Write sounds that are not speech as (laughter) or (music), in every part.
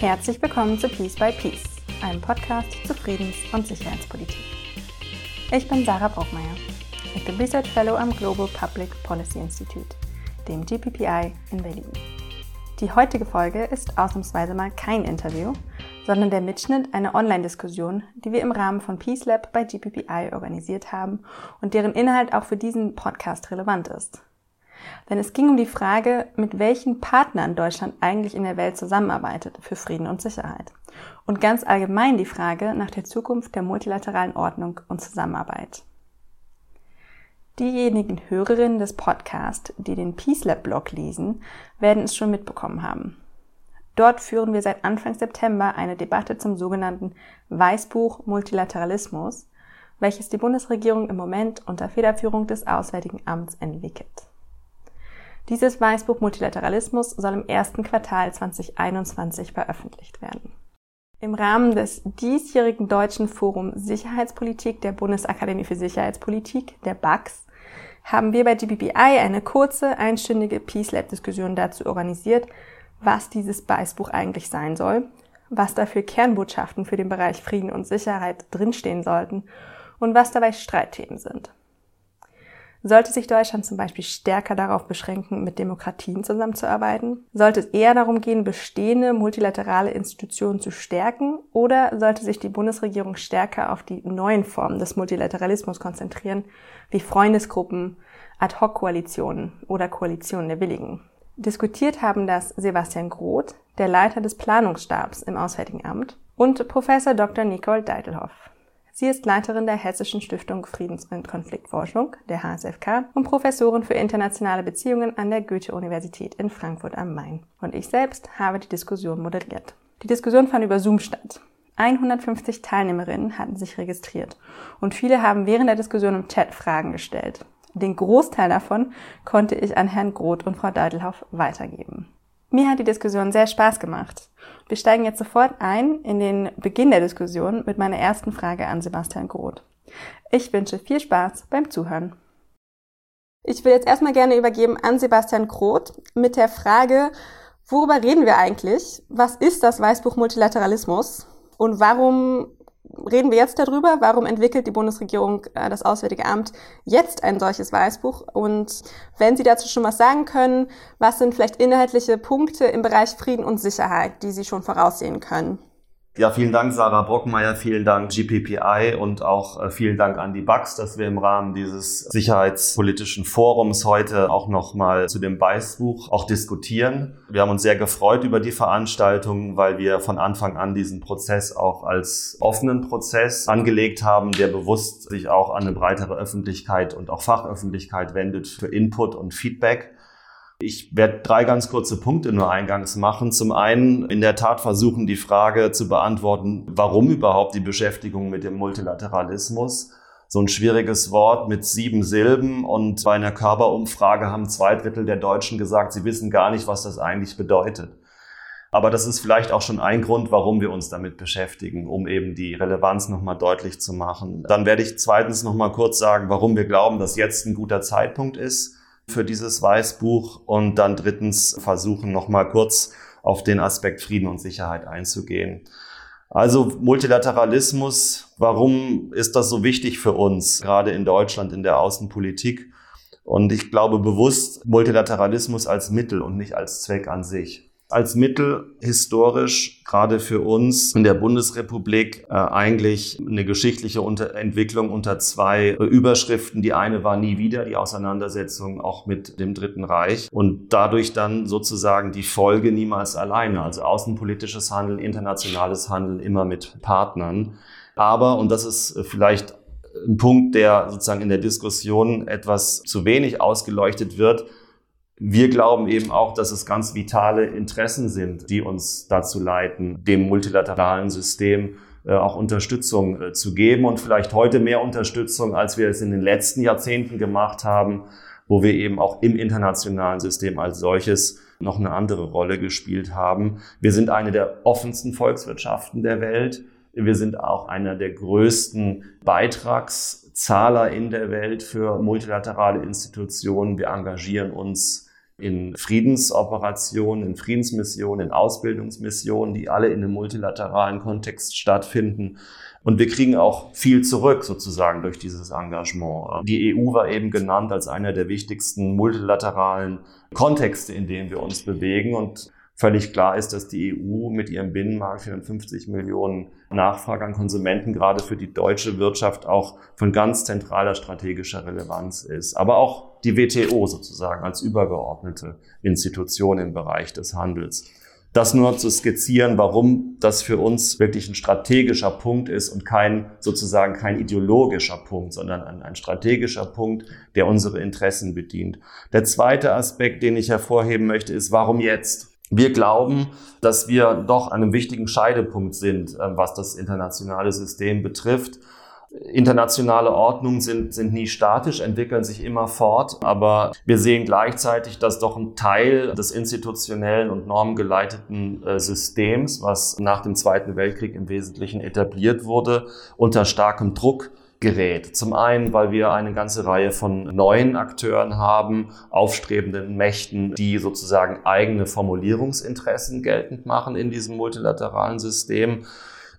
Herzlich willkommen zu Peace by Peace, einem Podcast zu Friedens- und Sicherheitspolitik. Ich bin Sarah Brockmeier. Ich bin Research Fellow am Global Public Policy Institute, dem GPPI in Berlin. Die heutige Folge ist ausnahmsweise mal kein Interview, sondern der Mitschnitt einer Online-Diskussion, die wir im Rahmen von Peace Lab bei GPPI organisiert haben und deren Inhalt auch für diesen Podcast relevant ist. Denn es ging um die Frage, mit welchen Partnern Deutschland eigentlich in der Welt zusammenarbeitet für Frieden und Sicherheit. Und ganz allgemein die Frage nach der Zukunft der multilateralen Ordnung und Zusammenarbeit. Diejenigen Hörerinnen des Podcasts, die den Peace Lab Blog lesen, werden es schon mitbekommen haben. Dort führen wir seit Anfang September eine Debatte zum sogenannten Weißbuch Multilateralismus, welches die Bundesregierung im Moment unter Federführung des Auswärtigen Amts entwickelt. Dieses Weißbuch Multilateralismus soll im ersten Quartal 2021 veröffentlicht werden. Im Rahmen des diesjährigen Deutschen Forum Sicherheitspolitik der Bundesakademie für Sicherheitspolitik, der BAX, haben wir bei GPPI eine kurze, einstündige Peace Lab Diskussion dazu organisiert, was dieses Weißbuch eigentlich sein soll, was dafür Kernbotschaften für den Bereich Frieden und Sicherheit drinstehen sollten und was dabei Streitthemen sind. Sollte sich Deutschland zum Beispiel stärker darauf beschränken, mit Demokratien zusammenzuarbeiten? Sollte es eher darum gehen, bestehende multilaterale Institutionen zu stärken? Oder sollte sich die Bundesregierung stärker auf die neuen Formen des Multilateralismus konzentrieren, wie Freundesgruppen, Ad-Hoc-Koalitionen oder Koalitionen der Willigen? Diskutiert haben das Sebastian Groth, der Leiter des Planungsstabs im Auswärtigen Amt, und Professor Dr. Nicole Deitelhoff. Sie ist Leiterin der Hessischen Stiftung Friedens- und Konfliktforschung, der HSFK, und Professorin für internationale Beziehungen an der Goethe-Universität in Frankfurt am Main. Und ich selbst habe die Diskussion moderiert. Die Diskussion fand über Zoom statt. 150 Teilnehmerinnen hatten sich registriert und viele haben während der Diskussion im Chat Fragen gestellt. Den Großteil davon konnte ich an Herrn Groth und Frau Deidelhoff weitergeben. Mir hat die Diskussion sehr Spaß gemacht. Wir steigen jetzt sofort ein in den Beginn der Diskussion mit meiner ersten Frage an Sebastian Groth. Ich wünsche viel Spaß beim Zuhören. Ich will jetzt erstmal gerne übergeben an Sebastian Groth mit der Frage, worüber reden wir eigentlich? Was ist das Weißbuch Multilateralismus? Und warum reden wir jetzt darüber, warum entwickelt die Bundesregierung, äh, das Auswärtige Amt, jetzt ein solches Weißbuch? Und wenn Sie dazu schon was sagen können, was sind vielleicht inhaltliche Punkte im Bereich Frieden und Sicherheit, die Sie schon voraussehen können? Ja, vielen Dank, Sarah Brockmeier, vielen Dank, GPPI und auch äh, vielen Dank an die BAX, dass wir im Rahmen dieses sicherheitspolitischen Forums heute auch nochmal zu dem Weißbuch auch diskutieren. Wir haben uns sehr gefreut über die Veranstaltung, weil wir von Anfang an diesen Prozess auch als offenen Prozess angelegt haben, der bewusst sich auch an eine breitere Öffentlichkeit und auch Fachöffentlichkeit wendet für Input und Feedback. Ich werde drei ganz kurze Punkte nur eingangs machen. Zum einen in der Tat versuchen, die Frage zu beantworten, warum überhaupt die Beschäftigung mit dem Multilateralismus? So ein schwieriges Wort mit sieben Silben und bei einer Körperumfrage haben zwei Drittel der Deutschen gesagt, sie wissen gar nicht, was das eigentlich bedeutet. Aber das ist vielleicht auch schon ein Grund, warum wir uns damit beschäftigen, um eben die Relevanz nochmal deutlich zu machen. Dann werde ich zweitens nochmal kurz sagen, warum wir glauben, dass jetzt ein guter Zeitpunkt ist für dieses Weißbuch und dann drittens versuchen nochmal kurz auf den Aspekt Frieden und Sicherheit einzugehen. Also Multilateralismus, warum ist das so wichtig für uns, gerade in Deutschland in der Außenpolitik? Und ich glaube bewusst Multilateralismus als Mittel und nicht als Zweck an sich als Mittel historisch gerade für uns in der Bundesrepublik äh, eigentlich eine geschichtliche unter Entwicklung unter zwei äh, Überschriften. Die eine war nie wieder die Auseinandersetzung auch mit dem Dritten Reich und dadurch dann sozusagen die Folge niemals alleine, also außenpolitisches Handeln, internationales Handeln immer mit Partnern. Aber, und das ist äh, vielleicht ein Punkt, der sozusagen in der Diskussion etwas zu wenig ausgeleuchtet wird, wir glauben eben auch, dass es ganz vitale Interessen sind, die uns dazu leiten, dem multilateralen System äh, auch Unterstützung äh, zu geben und vielleicht heute mehr Unterstützung, als wir es in den letzten Jahrzehnten gemacht haben, wo wir eben auch im internationalen System als solches noch eine andere Rolle gespielt haben. Wir sind eine der offensten Volkswirtschaften der Welt. Wir sind auch einer der größten Beitragszahler in der Welt für multilaterale Institutionen. Wir engagieren uns in Friedensoperationen, in Friedensmissionen, in Ausbildungsmissionen, die alle in einem multilateralen Kontext stattfinden. Und wir kriegen auch viel zurück sozusagen durch dieses Engagement. Die EU war eben genannt als einer der wichtigsten multilateralen Kontexte, in denen wir uns bewegen. Und völlig klar ist, dass die EU mit ihrem Binnenmarkt 450 Millionen Nachfrage an Konsumenten gerade für die deutsche Wirtschaft auch von ganz zentraler strategischer Relevanz ist. Aber auch die WTO sozusagen als übergeordnete Institution im Bereich des Handels. Das nur zu skizzieren, warum das für uns wirklich ein strategischer Punkt ist und kein sozusagen kein ideologischer Punkt, sondern ein, ein, strategischer Punkt, der unsere Interessen bedient. Der zweite Aspekt, den ich hervorheben möchte, ist, warum jetzt? Wir glauben, dass wir doch an einem wichtigen Scheidepunkt sind, äh, was das internationale System betrifft. Internationale Ordnungen sind, sind nie statisch, entwickeln sich immer fort, aber wir sehen gleichzeitig, dass doch ein Teil des institutionellen und normgeleiteten äh, Systems, was nach dem Zweiten Weltkrieg im Wesentlichen etabliert wurde, unter starkem Druck gerät. Zum einen, weil wir eine ganze Reihe von neuen Akteuren haben, aufstrebenden Mächten, die sozusagen eigene Formulierungsinteressen geltend machen in diesem multilateralen System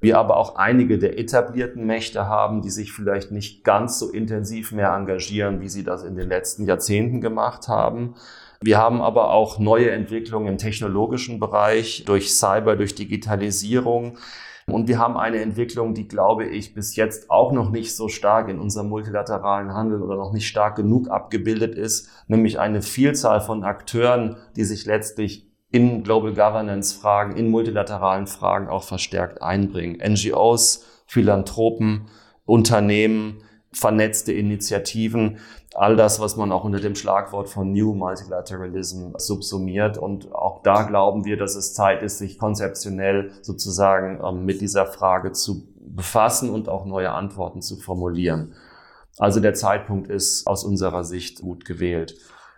wir aber auch einige der etablierten Mächte haben, die sich vielleicht nicht ganz so intensiv mehr engagieren, wie sie das in den letzten Jahrzehnten gemacht haben. Wir haben aber auch neue Entwicklungen im technologischen Bereich durch Cyber, durch Digitalisierung. Und wir haben eine Entwicklung, die, glaube ich, bis jetzt auch noch nicht so stark in unserem multilateralen Handel oder noch nicht stark genug abgebildet ist, nämlich eine Vielzahl von Akteuren, die sich letztlich in Global Governance Fragen, in multilateralen Fragen auch verstärkt einbringen. NGOs, Philanthropen, Unternehmen, vernetzte Initiativen, all das, was man auch unter dem Schlagwort von New Multilateralism subsumiert. Und auch da glauben wir, dass es Zeit ist, sich konzeptionell sozusagen ähm, mit dieser Frage zu befassen und auch neue Antworten zu formulieren. Also der Zeitpunkt ist aus unserer Sicht gut gewählt.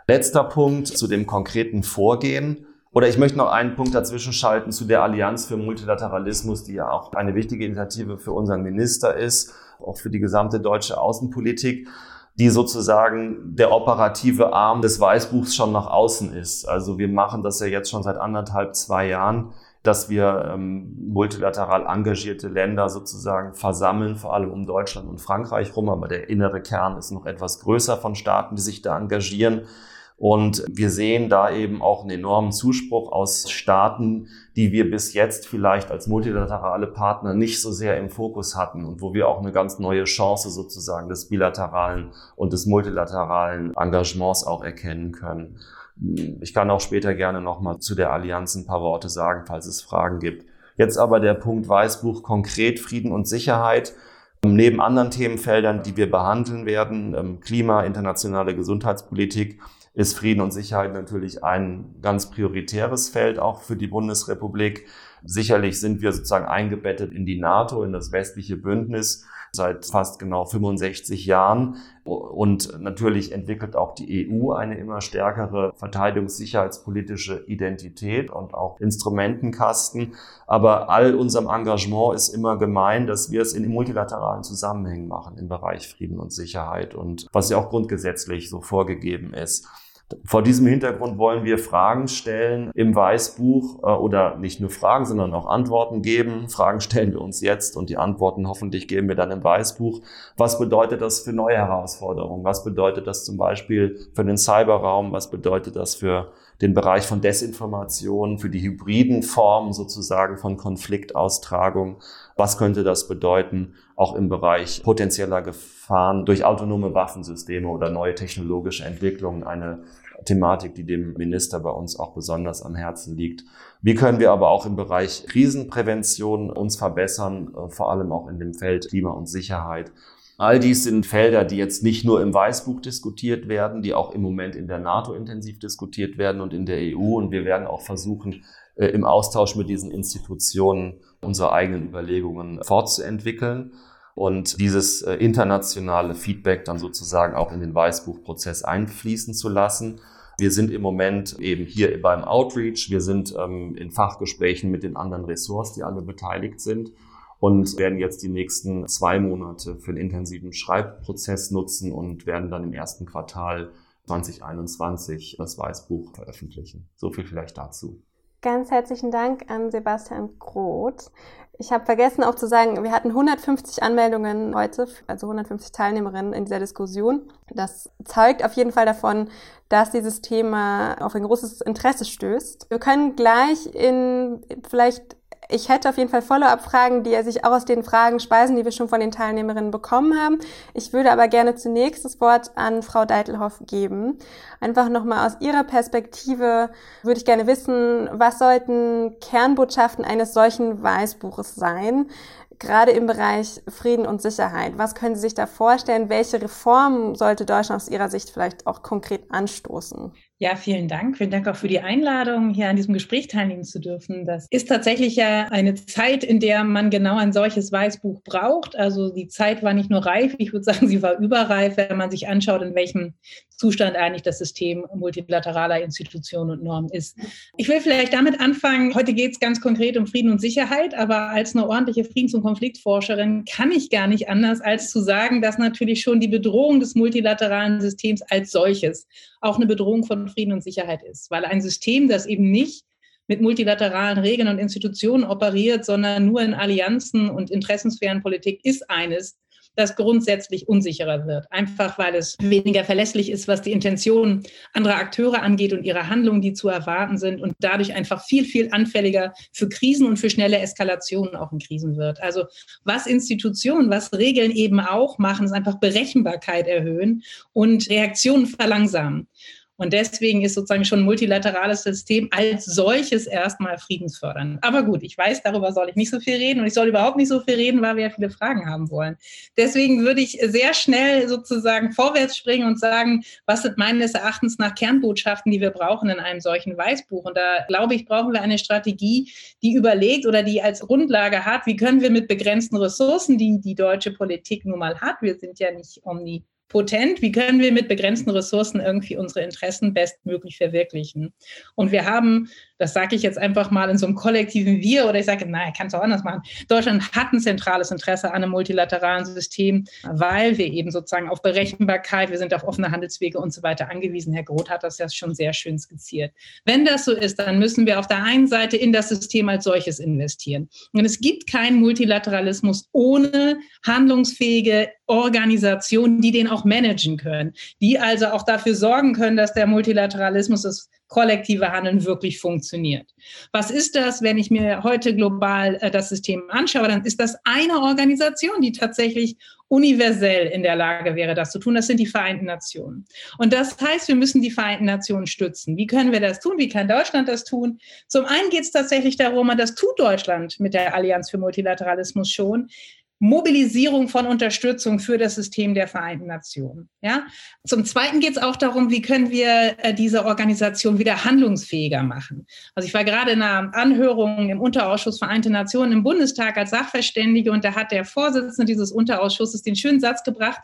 Letzter Punkt zu dem konkreten Vorgehen. Oder ich möchte noch einen Punkt dazwischen schalten zu der Allianz für Multilateralismus, die ja auch eine wichtige Initiative für unseren Minister ist, auch für die gesamte deutsche Außenpolitik, die sozusagen der operative Arm des Weißbuchs schon nach außen ist. Also wir machen das ja jetzt schon seit anderthalb, zwei Jahren, dass wir ähm, multilateral engagierte Länder sozusagen versammeln, vor allem um Deutschland und Frankreich rum, aber der innere Kern ist noch etwas größer von Staaten, die sich da engagieren. Und wir sehen da eben auch einen enormen Zuspruch aus Staaten, die wir bis jetzt vielleicht als multilaterale Partner nicht so sehr im Fokus hatten und wo wir auch eine ganz neue Chance sozusagen des bilateralen und des multilateralen Engagements auch erkennen können. Ich kann auch später gerne nochmal zu der Allianz ein paar Worte sagen, falls es Fragen gibt. Jetzt aber der Punkt Weißbuch konkret Frieden und Sicherheit. Neben anderen Themenfeldern, die wir behandeln werden, ähm, Klima, internationale Gesundheitspolitik, ist Frieden und Sicherheit natürlich ein ganz prioritäres Feld auch für die Bundesrepublik. Sicherlich sind wir sozusagen eingebettet in die NATO, in das westliche Bündnis seit fast genau 65 Jahren. Und natürlich entwickelt auch die EU eine immer stärkere verteidigungssicherheitspolitische Identität und auch Instrumentenkasten. Aber all unserem Engagement ist immer gemein, dass wir es in multilateralen Zusammenhängen machen im Bereich Frieden und Sicherheit und was ja auch grundgesetzlich so vorgegeben ist. Vor diesem Hintergrund wollen wir Fragen stellen im Weißbuch äh, oder nicht nur Fragen, sondern auch Antworten geben. Fragen stellen wir uns jetzt und die Antworten hoffentlich geben wir dann im Weißbuch. Was bedeutet das für neue Herausforderungen? Was bedeutet das zum Beispiel für den Cyberraum? Was bedeutet das für den Bereich von Desinformation, für die hybriden Formen sozusagen von Konfliktaustragung? Was könnte das bedeuten auch im Bereich potenzieller Gefahren durch autonome Waffensysteme oder neue technologische Entwicklungen? Eine Thematik, die dem Minister bei uns auch besonders am Herzen liegt. Wie können wir aber auch im Bereich Krisenprävention uns verbessern, äh, vor allem auch in dem Feld Klima und Sicherheit? All dies sind Felder, die jetzt nicht nur im Weißbuch diskutiert werden, die auch im Moment in der NATO intensiv diskutiert werden und in der EU. Und wir werden auch versuchen, äh, im Austausch mit diesen Institutionen unsere eigenen Überlegungen fortzuentwickeln und dieses äh, internationale Feedback dann sozusagen auch in den Weißbuchprozess einfließen zu lassen. Wir sind im Moment eben hier beim Outreach, wir sind ähm, in Fachgesprächen mit den anderen Ressorts, die alle beteiligt sind und werden jetzt die nächsten zwei Monate für einen intensiven Schreibprozess nutzen und werden dann im ersten Quartal 2021 das Weißbuch veröffentlichen. So viel vielleicht dazu. Ganz herzlichen Dank an Sebastian Groth. Ich habe vergessen auch zu sagen, wir hatten 150 Anmeldungen heute, also 150 Teilnehmerinnen in dieser Diskussion. Das zeugt auf jeden Fall davon, dass dieses Thema auf ein großes Interesse stößt. Wir können gleich in vielleicht ich hätte auf jeden Fall Follow-up-Fragen, die sich auch aus den Fragen speisen, die wir schon von den Teilnehmerinnen bekommen haben. Ich würde aber gerne zunächst das Wort an Frau Deitelhoff geben. Einfach nochmal aus Ihrer Perspektive würde ich gerne wissen, was sollten Kernbotschaften eines solchen Weißbuches sein? gerade im Bereich Frieden und Sicherheit. Was können Sie sich da vorstellen? Welche Reformen sollte Deutschland aus Ihrer Sicht vielleicht auch konkret anstoßen? Ja, vielen Dank. Vielen Dank auch für die Einladung, hier an diesem Gespräch teilnehmen zu dürfen. Das ist tatsächlich ja eine Zeit, in der man genau ein solches Weißbuch braucht. Also die Zeit war nicht nur reif, ich würde sagen, sie war überreif, wenn man sich anschaut, in welchem Zustand eigentlich das System multilateraler Institutionen und Normen ist. Ich will vielleicht damit anfangen, heute geht es ganz konkret um Frieden und Sicherheit, aber als eine ordentliche Friedens- und Konfliktforscherin kann ich gar nicht anders, als zu sagen, dass natürlich schon die Bedrohung des multilateralen Systems als solches auch eine Bedrohung von Frieden und Sicherheit ist. Weil ein System, das eben nicht mit multilateralen Regeln und Institutionen operiert, sondern nur in Allianzen und Interessensphären Politik, ist eines, das grundsätzlich unsicherer wird. Einfach weil es weniger verlässlich ist, was die Intention anderer Akteure angeht und ihre Handlungen, die zu erwarten sind und dadurch einfach viel, viel anfälliger für Krisen und für schnelle Eskalationen auch in Krisen wird. Also was Institutionen, was Regeln eben auch machen, ist einfach Berechenbarkeit erhöhen und Reaktionen verlangsamen. Und deswegen ist sozusagen schon ein multilaterales System als solches erstmal friedensfördernd. Aber gut, ich weiß, darüber soll ich nicht so viel reden und ich soll überhaupt nicht so viel reden, weil wir ja viele Fragen haben wollen. Deswegen würde ich sehr schnell sozusagen vorwärts springen und sagen, was sind meines Erachtens nach Kernbotschaften, die wir brauchen in einem solchen Weißbuch. Und da glaube ich, brauchen wir eine Strategie, die überlegt oder die als Grundlage hat, wie können wir mit begrenzten Ressourcen, die die deutsche Politik nun mal hat, wir sind ja nicht omni potent, wie können wir mit begrenzten Ressourcen irgendwie unsere Interessen bestmöglich verwirklichen. Und wir haben, das sage ich jetzt einfach mal in so einem kollektiven Wir oder ich sage, nein, kann es auch anders machen. Deutschland hat ein zentrales Interesse an einem multilateralen System, weil wir eben sozusagen auf Berechenbarkeit, wir sind auf offene Handelswege und so weiter angewiesen. Herr Groth hat das ja schon sehr schön skizziert. Wenn das so ist, dann müssen wir auf der einen Seite in das System als solches investieren. Und es gibt keinen Multilateralismus ohne handlungsfähige Organisationen, die den auch managen können, die also auch dafür sorgen können, dass der Multilateralismus, das kollektive Handeln wirklich funktioniert. Was ist das, wenn ich mir heute global äh, das System anschaue? Dann ist das eine Organisation, die tatsächlich universell in der Lage wäre, das zu tun. Das sind die Vereinten Nationen. Und das heißt, wir müssen die Vereinten Nationen stützen. Wie können wir das tun? Wie kann Deutschland das tun? Zum einen geht es tatsächlich darum, und das tut Deutschland mit der Allianz für Multilateralismus schon, Mobilisierung von Unterstützung für das System der Vereinten Nationen. Ja? Zum Zweiten geht es auch darum, wie können wir äh, diese Organisation wieder handlungsfähiger machen. Also ich war gerade in einer Anhörung im Unterausschuss Vereinte Nationen im Bundestag als Sachverständige und da hat der Vorsitzende dieses Unterausschusses den schönen Satz gebracht,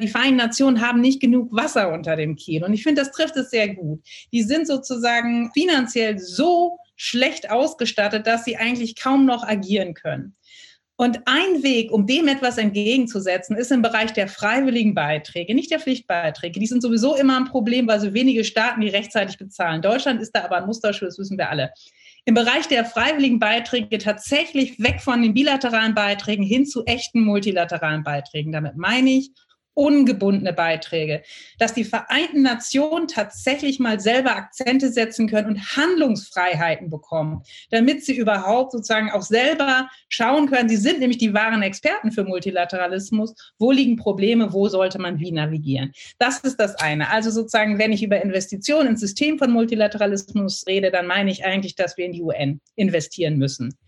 die Vereinten Nationen haben nicht genug Wasser unter dem Kiel. Und ich finde, das trifft es sehr gut. Die sind sozusagen finanziell so schlecht ausgestattet, dass sie eigentlich kaum noch agieren können. Und ein Weg, um dem etwas entgegenzusetzen, ist im Bereich der freiwilligen Beiträge, nicht der Pflichtbeiträge. Die sind sowieso immer ein Problem, weil so wenige Staaten die rechtzeitig bezahlen. Deutschland ist da aber ein Musterschuh, das wissen wir alle. Im Bereich der freiwilligen Beiträge tatsächlich weg von den bilateralen Beiträgen hin zu echten multilateralen Beiträgen. Damit meine ich, ungebundene Beiträge, dass die Vereinten Nationen tatsächlich mal selber Akzente setzen können und Handlungsfreiheiten bekommen, damit sie überhaupt sozusagen auch selber schauen können. Sie sind nämlich die wahren Experten für Multilateralismus. Wo liegen Probleme? Wo sollte man wie navigieren? Das ist das eine. Also sozusagen, wenn ich über Investitionen ins System von Multilateralismus rede, dann meine ich eigentlich, dass wir in die UN investieren müssen.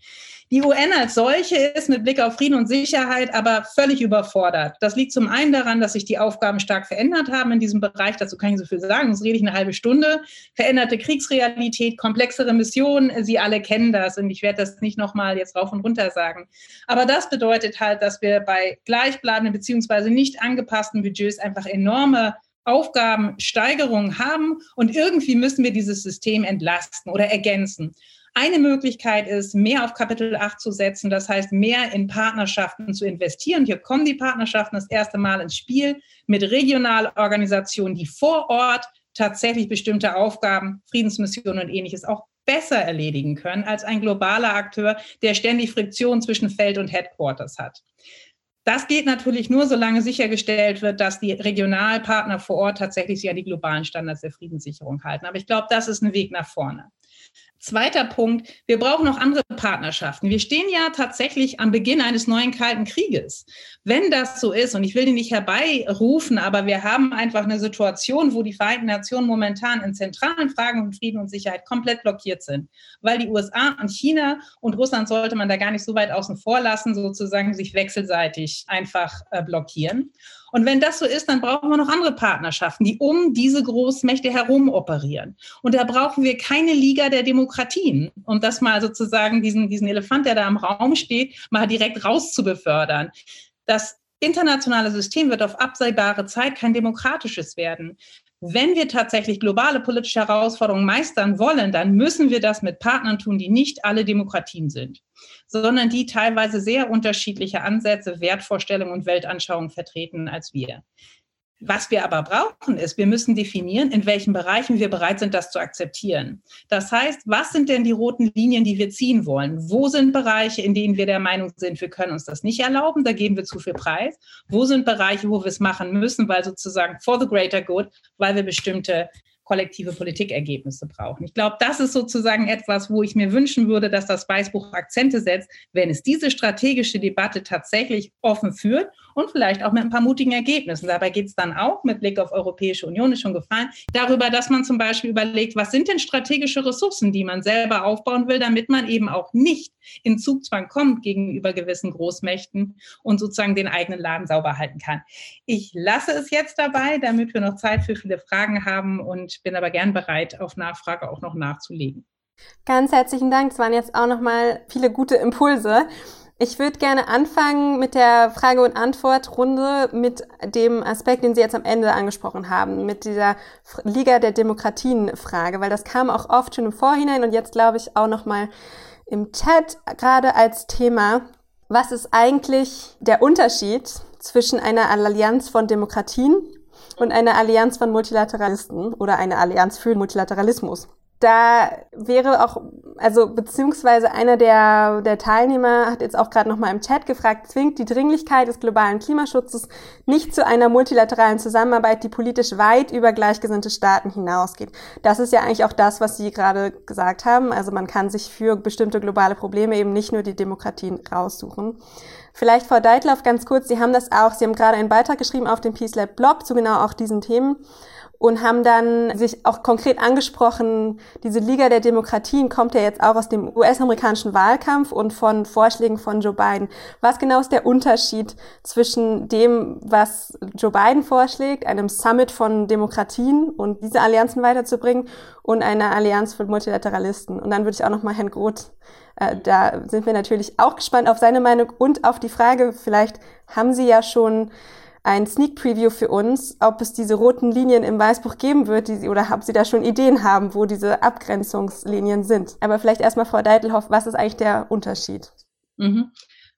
Die UN als solche ist mit Blick auf Frieden und Sicherheit aber völlig überfordert. Das liegt zum einen daran, dass sich die Aufgaben stark verändert haben in diesem Bereich. Dazu kann ich so viel sagen, sonst rede ich eine halbe Stunde. Veränderte Kriegsrealität, komplexere Missionen, Sie alle kennen das und ich werde das nicht nochmal jetzt rauf und runter sagen. Aber das bedeutet halt, dass wir bei gleichbleibenden beziehungsweise nicht angepassten Budgets einfach enorme Aufgabensteigerungen haben und irgendwie müssen wir dieses System entlasten oder ergänzen. Eine Möglichkeit ist, mehr auf Kapitel 8 zu setzen, das heißt, mehr in Partnerschaften zu investieren. Hier kommen die Partnerschaften das erste Mal ins Spiel mit Regionalorganisationen, die vor Ort tatsächlich bestimmte Aufgaben, Friedensmissionen und ähnliches auch besser erledigen können als ein globaler Akteur, der ständig Friktion zwischen Feld und Headquarters hat. Das geht natürlich nur, solange sichergestellt wird, dass die Regionalpartner vor Ort tatsächlich sich an die globalen Standards der Friedenssicherung halten. Aber ich glaube, das ist ein Weg nach vorne. Zweiter Punkt, wir brauchen noch andere Partnerschaften. Wir stehen ja tatsächlich am Beginn eines neuen Kalten Krieges. Wenn das so ist, und ich will den nicht herbeirufen, aber wir haben einfach eine Situation, wo die Vereinten Nationen momentan in zentralen Fragen von Frieden und Sicherheit komplett blockiert sind, weil die USA und China und Russland sollte man da gar nicht so weit außen vor lassen, sozusagen sich wechselseitig einfach äh, blockieren. Und wenn das so ist, dann brauchen wir noch andere Partnerschaften, die um diese Großmächte herum operieren. Und da brauchen wir keine Liga der Demokratien, um das mal sozusagen diesen, diesen Elefant, der da im Raum steht, mal direkt rauszubefördern. Das internationale System wird auf absehbare Zeit kein demokratisches werden. Wenn wir tatsächlich globale politische Herausforderungen meistern wollen, dann müssen wir das mit Partnern tun, die nicht alle Demokratien sind, sondern die teilweise sehr unterschiedliche Ansätze, Wertvorstellungen und Weltanschauungen vertreten als wir. Was wir aber brauchen, ist, wir müssen definieren, in welchen Bereichen wir bereit sind, das zu akzeptieren. Das heißt, was sind denn die roten Linien, die wir ziehen wollen? Wo sind Bereiche, in denen wir der Meinung sind, wir können uns das nicht erlauben, da geben wir zu viel Preis? Wo sind Bereiche, wo wir es machen müssen, weil sozusagen for the greater good, weil wir bestimmte kollektive Politikergebnisse brauchen. Ich glaube, das ist sozusagen etwas, wo ich mir wünschen würde, dass das Weißbuch Akzente setzt, wenn es diese strategische Debatte tatsächlich offen führt und vielleicht auch mit ein paar mutigen Ergebnissen. Dabei geht es dann auch mit Blick auf Europäische Union, ist schon gefallen, darüber, dass man zum Beispiel überlegt, was sind denn strategische Ressourcen, die man selber aufbauen will, damit man eben auch nicht in Zugzwang kommt gegenüber gewissen Großmächten und sozusagen den eigenen Laden sauber halten kann. Ich lasse es jetzt dabei, damit wir noch Zeit für viele Fragen haben und bin aber gern bereit, auf Nachfrage auch noch nachzulegen. Ganz herzlichen Dank. Es waren jetzt auch noch mal viele gute Impulse. Ich würde gerne anfangen mit der Frage- und Antwortrunde mit dem Aspekt, den Sie jetzt am Ende angesprochen haben, mit dieser Liga der Demokratien-Frage, weil das kam auch oft schon im Vorhinein und jetzt glaube ich auch noch mal im Chat gerade als Thema. Was ist eigentlich der Unterschied zwischen einer Allianz von Demokratien und eine Allianz von Multilateralisten oder eine Allianz für Multilateralismus. Da wäre auch, also beziehungsweise einer der, der Teilnehmer hat jetzt auch gerade nochmal im Chat gefragt, zwingt die Dringlichkeit des globalen Klimaschutzes nicht zu einer multilateralen Zusammenarbeit, die politisch weit über gleichgesinnte Staaten hinausgeht. Das ist ja eigentlich auch das, was Sie gerade gesagt haben. Also man kann sich für bestimmte globale Probleme eben nicht nur die Demokratien raussuchen. Vielleicht Frau Deitlauf ganz kurz, Sie haben das auch, Sie haben gerade einen Beitrag geschrieben auf dem Peace Lab Blog zu genau auch diesen Themen und haben dann sich auch konkret angesprochen, diese Liga der Demokratien kommt ja jetzt auch aus dem US-amerikanischen Wahlkampf und von Vorschlägen von Joe Biden. Was genau ist der Unterschied zwischen dem, was Joe Biden vorschlägt, einem Summit von Demokratien und diese Allianzen weiterzubringen und einer Allianz von Multilateralisten? Und dann würde ich auch noch mal Herrn Groth, äh, da sind wir natürlich auch gespannt auf seine Meinung und auf die Frage, vielleicht haben Sie ja schon ein Sneak Preview für uns, ob es diese roten Linien im Weißbuch geben wird, die oder ob Sie da schon Ideen haben, wo diese Abgrenzungslinien sind. Aber vielleicht erstmal Frau Deitelhoff, was ist eigentlich der Unterschied? Mhm.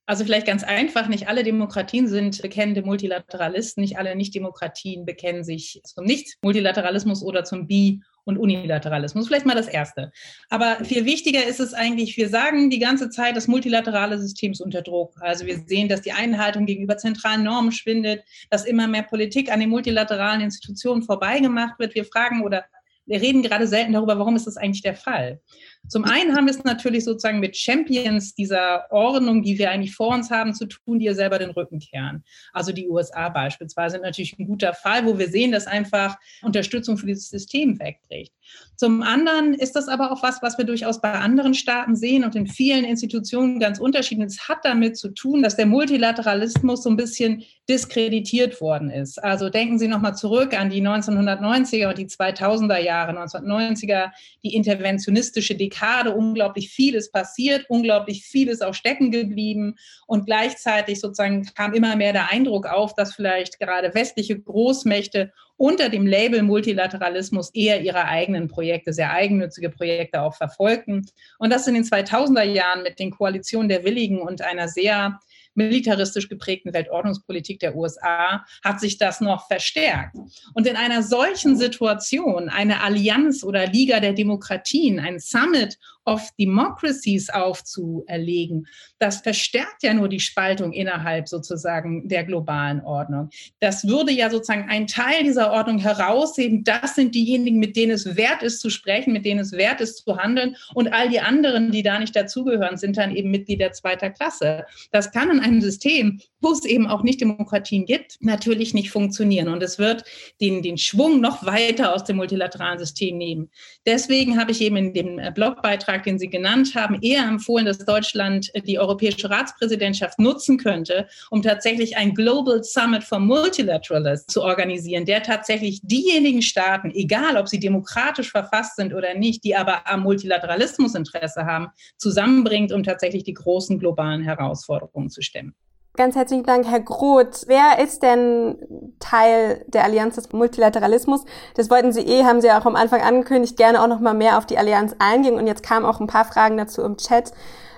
Also vielleicht ganz einfach, nicht alle Demokratien sind bekennende Multilateralisten, nicht alle Nicht-Demokratien bekennen sich zum Nicht-Multilateralismus oder zum Bi- und Unilateralismus. Vielleicht mal das Erste. Aber viel wichtiger ist es eigentlich, wir sagen die ganze Zeit, das multilaterale System ist unter Druck. Also wir sehen, dass die Einhaltung gegenüber zentralen Normen schwindet, dass immer mehr Politik an den multilateralen Institutionen vorbeigemacht wird. Wir fragen oder wir reden gerade selten darüber, warum ist das eigentlich der Fall? Zum einen haben wir es natürlich sozusagen mit Champions dieser Ordnung, die wir eigentlich vor uns haben, zu tun, die ihr selber den Rücken kehren. Also die USA beispielsweise sind natürlich ein guter Fall, wo wir sehen, dass einfach Unterstützung für dieses System wegbricht. Zum anderen ist das aber auch was, was wir durchaus bei anderen Staaten sehen und in vielen Institutionen ganz unterschiedlich. Es hat damit zu tun, dass der Multilateralismus so ein bisschen diskreditiert worden ist. Also denken Sie nochmal zurück an die 1990er und die 2000er Jahre, 1990er, die interventionistische Dekade Dekade unglaublich vieles passiert, unglaublich vieles auch stecken geblieben und gleichzeitig sozusagen kam immer mehr der Eindruck auf, dass vielleicht gerade westliche Großmächte unter dem Label Multilateralismus eher ihre eigenen Projekte, sehr eigennützige Projekte auch verfolgten. Und das in den 2000er Jahren mit den Koalitionen der Willigen und einer sehr militaristisch geprägten Weltordnungspolitik der USA hat sich das noch verstärkt. Und in einer solchen Situation eine Allianz oder Liga der Demokratien, ein Summit of Democracies aufzuerlegen, das verstärkt ja nur die Spaltung innerhalb sozusagen der globalen Ordnung. Das würde ja sozusagen einen Teil dieser Ordnung herausheben. Das sind diejenigen, mit denen es wert ist zu sprechen, mit denen es wert ist zu handeln. Und all die anderen, die da nicht dazugehören, sind dann eben Mitglieder zweiter Klasse. Das kann in einem System, wo es eben auch nicht Demokratien gibt, natürlich nicht funktionieren. Und es wird den, den Schwung noch weiter aus dem multilateralen System nehmen. Deswegen habe ich eben in dem Blogbeitrag Vorschlag, den Sie genannt haben, eher empfohlen, dass Deutschland die europäische Ratspräsidentschaft nutzen könnte, um tatsächlich ein Global Summit for Multilateralism zu organisieren, der tatsächlich diejenigen Staaten, egal ob sie demokratisch verfasst sind oder nicht, die aber am Multilateralismus Interesse haben, zusammenbringt, um tatsächlich die großen globalen Herausforderungen zu stemmen. Ganz herzlichen Dank, Herr Groth. Wer ist denn Teil der Allianz des Multilateralismus? Das wollten Sie eh, haben Sie auch am Anfang angekündigt, gerne auch noch mal mehr auf die Allianz eingehen. Und jetzt kamen auch ein paar Fragen dazu im Chat.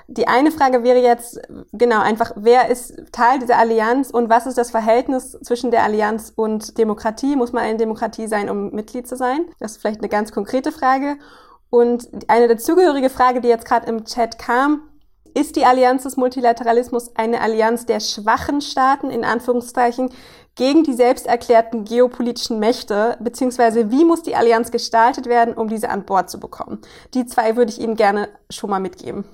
Die eine Frage wäre jetzt, genau, einfach, wer ist Teil dieser Allianz und was ist das Verhältnis zwischen der Allianz und Demokratie? Muss man eine Demokratie sein, um Mitglied zu sein? Das ist vielleicht eine ganz konkrete Frage. Und eine dazugehörige Frage, die jetzt gerade im Chat kam, ist die Allianz des Multilateralismus eine Allianz der schwachen Staaten, in Anführungszeichen, gegen die selbst erklärten geopolitischen Mächte, beziehungsweise wie muss die Allianz gestaltet werden, um diese an Bord zu bekommen? Die zwei würde ich Ihnen gerne schon mal mitgeben.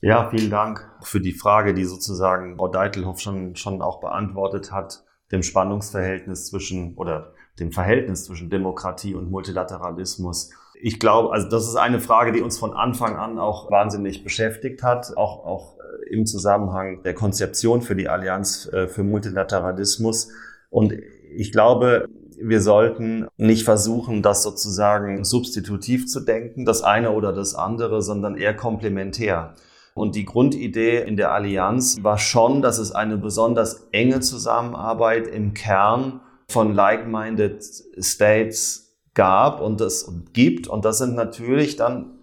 Ja, vielen Dank für die Frage, die sozusagen Frau Deitelhoff schon, schon auch beantwortet hat, dem Spannungsverhältnis zwischen oder dem Verhältnis zwischen Demokratie und Multilateralismus ich glaube, also das ist eine Frage, die uns von Anfang an auch wahnsinnig beschäftigt hat, auch, auch äh, im Zusammenhang der Konzeption für die Allianz äh, für Multilateralismus. Und ich glaube, wir sollten nicht versuchen, das sozusagen substitutiv zu denken, das eine oder das andere, sondern eher komplementär. Und die Grundidee in der Allianz war schon, dass es eine besonders enge Zusammenarbeit im Kern von like-minded States gab und es gibt. Und das sind natürlich dann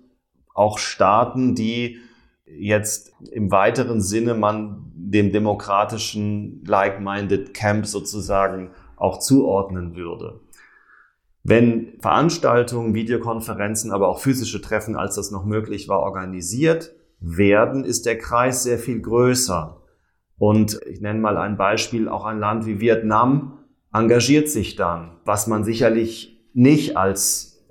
auch Staaten, die jetzt im weiteren Sinne man dem demokratischen like-minded Camp sozusagen auch zuordnen würde. Wenn Veranstaltungen, Videokonferenzen, aber auch physische Treffen, als das noch möglich war, organisiert werden, ist der Kreis sehr viel größer. Und ich nenne mal ein Beispiel, auch ein Land wie Vietnam engagiert sich dann, was man sicherlich nicht als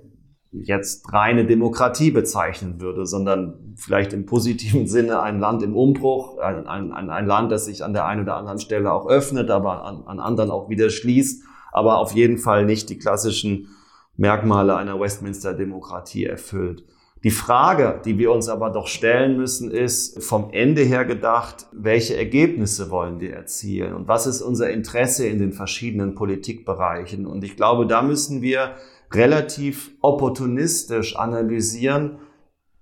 jetzt reine Demokratie bezeichnen würde, sondern vielleicht im positiven (laughs) Sinne ein Land im Umbruch, ein, ein, ein Land, das sich an der einen oder anderen Stelle auch öffnet, aber an, an anderen auch wieder schließt, aber auf jeden Fall nicht die klassischen Merkmale einer Westminster-Demokratie erfüllt. Die Frage, die wir uns aber doch stellen müssen, ist vom Ende her gedacht, welche Ergebnisse wollen wir erzielen und was ist unser Interesse in den verschiedenen Politikbereichen? Und ich glaube, da müssen wir relativ opportunistisch analysieren,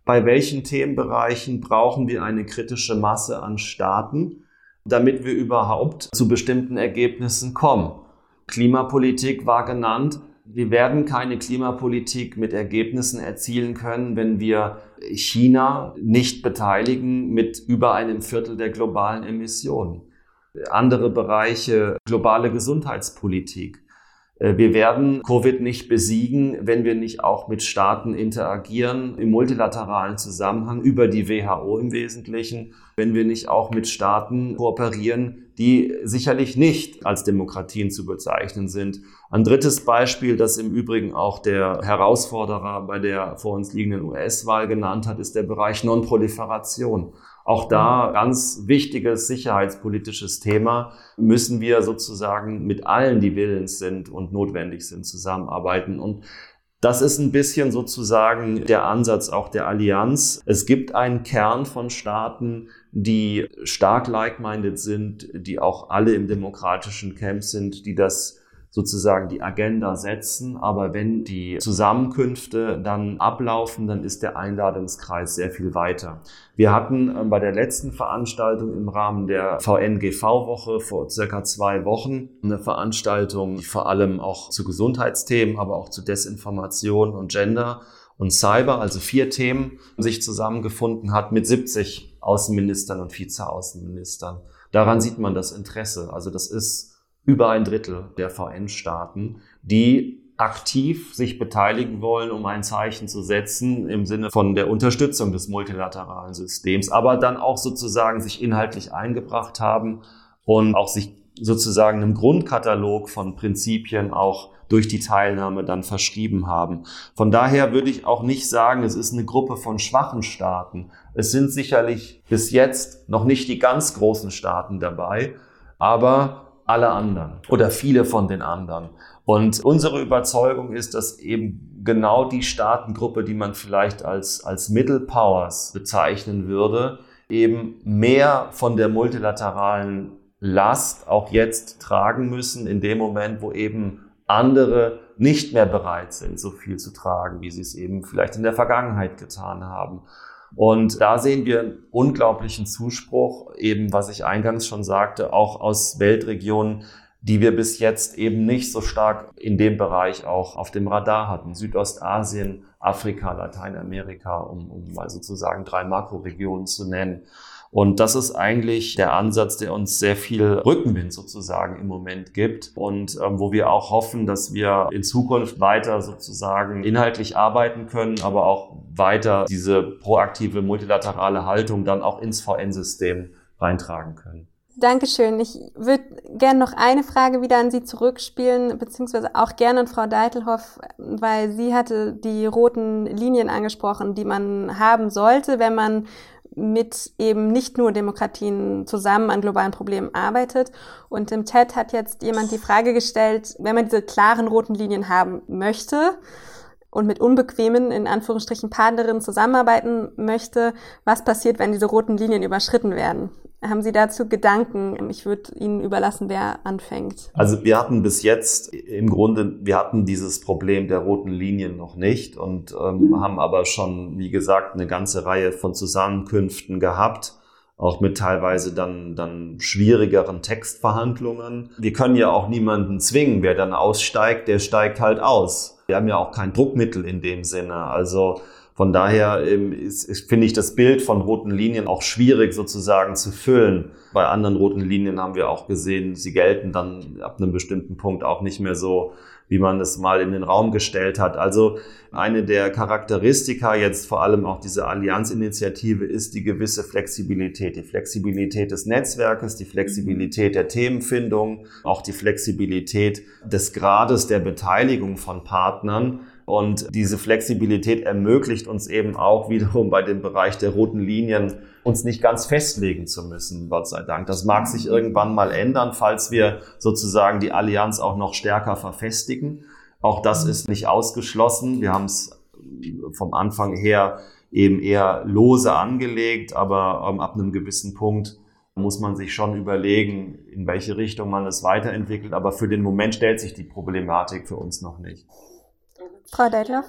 bei welchen Themenbereichen brauchen wir eine kritische Masse an Staaten, damit wir überhaupt zu bestimmten Ergebnissen kommen. Klimapolitik war genannt. Wir werden keine Klimapolitik mit Ergebnissen erzielen können, wenn wir China nicht beteiligen mit über einem Viertel der globalen Emissionen. Andere Bereiche, globale Gesundheitspolitik. Äh, wir werden Covid nicht besiegen, wenn wir nicht auch mit Staaten interagieren, im multilateralen Zusammenhang, über die WHO im Wesentlichen, wenn wir nicht auch mit Staaten kooperieren, die sicherlich nicht als Demokratien zu bezeichnen sind. Ein drittes Beispiel, das im Übrigen auch der Herausforderer bei der vor uns liegenden US-Wahl genannt hat, ist der Bereich Nonproliferation. Auch da ganz wichtiges sicherheitspolitisches Thema müssen wir sozusagen mit allen, die willens sind und notwendig sind, zusammenarbeiten. Und das ist ein bisschen sozusagen der Ansatz auch der Allianz. Es gibt einen Kern von Staaten, die stark like-minded sind, die auch alle im demokratischen Camp sind, die das sozusagen die Agenda setzen. Aber wenn die Zusammenkünfte dann ablaufen, dann ist der Einladungskreis sehr viel weiter. Wir hatten ähm, bei der letzten Veranstaltung im Rahmen der VNGV-Woche vor circa zwei Wochen eine Veranstaltung, die vor allem auch zu Gesundheitsthemen, aber auch zu Desinformation und Gender und Cyber, also vier Themen, sich zusammengefunden hat mit 70 Außenministern und Vizeaußenministern. Daran sieht man das Interesse. Also das ist über ein Drittel der VN-Staaten, die aktiv sich beteiligen wollen, um ein Zeichen zu setzen im Sinne von der Unterstützung des multilateralen Systems, aber dann auch sozusagen sich inhaltlich eingebracht haben und auch sich sozusagen einem Grundkatalog von Prinzipien auch durch die Teilnahme dann verschrieben haben. Von daher würde ich auch nicht sagen, es ist eine Gruppe von schwachen Staaten. Es sind sicherlich bis jetzt noch nicht die ganz großen Staaten dabei, aber alle anderen oder viele von den anderen. Und unsere Überzeugung ist, dass eben genau die Staatengruppe, die man vielleicht als, als Middle Powers bezeichnen würde, eben mehr von der multilateralen Last auch jetzt tragen müssen, in dem Moment, wo eben andere nicht mehr bereit sind, so viel zu tragen, wie sie es eben vielleicht in der Vergangenheit getan haben. Und da sehen wir unglaublichen Zuspruch, eben was ich eingangs schon sagte, auch aus Weltregionen, die wir bis jetzt eben nicht so stark in dem Bereich auch auf dem Radar hatten. Südostasien, Afrika, Lateinamerika, um, um mal sozusagen drei Makroregionen zu nennen. Und das ist eigentlich der Ansatz, der uns sehr viel Rückenwind sozusagen im Moment gibt und ähm, wo wir auch hoffen, dass wir in Zukunft weiter sozusagen inhaltlich arbeiten können, aber auch weiter diese proaktive multilaterale Haltung dann auch ins VN-System reintragen können. Dankeschön. Ich würde gerne noch eine Frage wieder an Sie zurückspielen, beziehungsweise auch gerne an Frau Deitelhoff, weil sie hatte die roten Linien angesprochen, die man haben sollte, wenn man mit eben nicht nur Demokratien zusammen an globalen Problemen arbeitet. Und im Chat hat jetzt jemand die Frage gestellt, wenn man diese klaren roten Linien haben möchte und mit unbequemen, in Anführungsstrichen, Partnerinnen zusammenarbeiten möchte, was passiert, wenn diese roten Linien überschritten werden? Haben Sie dazu Gedanken? Ich würde Ihnen überlassen, wer anfängt. Also wir hatten bis jetzt im Grunde, wir hatten dieses Problem der roten Linien noch nicht und ähm, haben aber schon, wie gesagt, eine ganze Reihe von Zusammenkünften gehabt auch mit teilweise dann, dann schwierigeren Textverhandlungen. Wir können ja auch niemanden zwingen. Wer dann aussteigt, der steigt halt aus. Wir haben ja auch kein Druckmittel in dem Sinne. Also von daher ähm, finde ich das Bild von roten Linien auch schwierig sozusagen zu füllen. Bei anderen roten Linien haben wir auch gesehen, sie gelten dann ab einem bestimmten Punkt auch nicht mehr so, wie man es mal in den Raum gestellt hat. Also eine der Charakteristika jetzt vor allem auch dieser Allianzinitiative ist die gewisse Flexibilität. Die Flexibilität des Netzwerkes, die Flexibilität der Themenfindung, auch die Flexibilität des Grades der Beteiligung von Partnern und diese Flexibilität ermöglicht uns eben auch wiederum bei dem Bereich der roten Linien uns nicht ganz festlegen zu müssen, Gott sei Dank. Das mag sich irgendwann mal ändern, falls wir sozusagen die Allianz auch noch stärker verfestigen. Auch das ist nicht ausgeschlossen. Wir haben es vom Anfang her eben eher lose angelegt, aber ähm, ab einem gewissen Punkt muss man sich schon überlegen, in welche Richtung man es weiterentwickelt. Aber für den Moment stellt sich die Problematik für uns noch nicht. Frau Deitloff?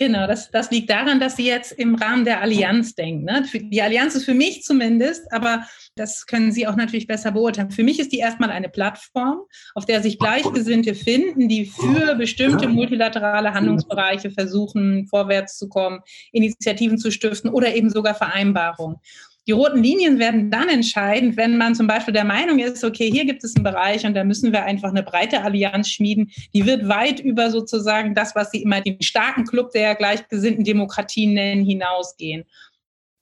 Genau, das, das liegt daran, dass Sie jetzt im Rahmen der Allianz denken. Ne? Die Allianz ist für mich zumindest, aber das können Sie auch natürlich besser beurteilen. Für mich ist die erstmal eine Plattform, auf der sich Gleichgesinnte finden, die für bestimmte multilaterale Handlungsbereiche versuchen, vorwärts zu kommen, Initiativen zu stiften oder eben sogar Vereinbarungen. Die roten Linien werden dann entscheidend, wenn man zum Beispiel der Meinung ist, okay, hier gibt es einen Bereich und da müssen wir einfach eine breite Allianz schmieden. Die wird weit über sozusagen das, was Sie immer den starken Club der gleichgesinnten Demokratien nennen, hinausgehen.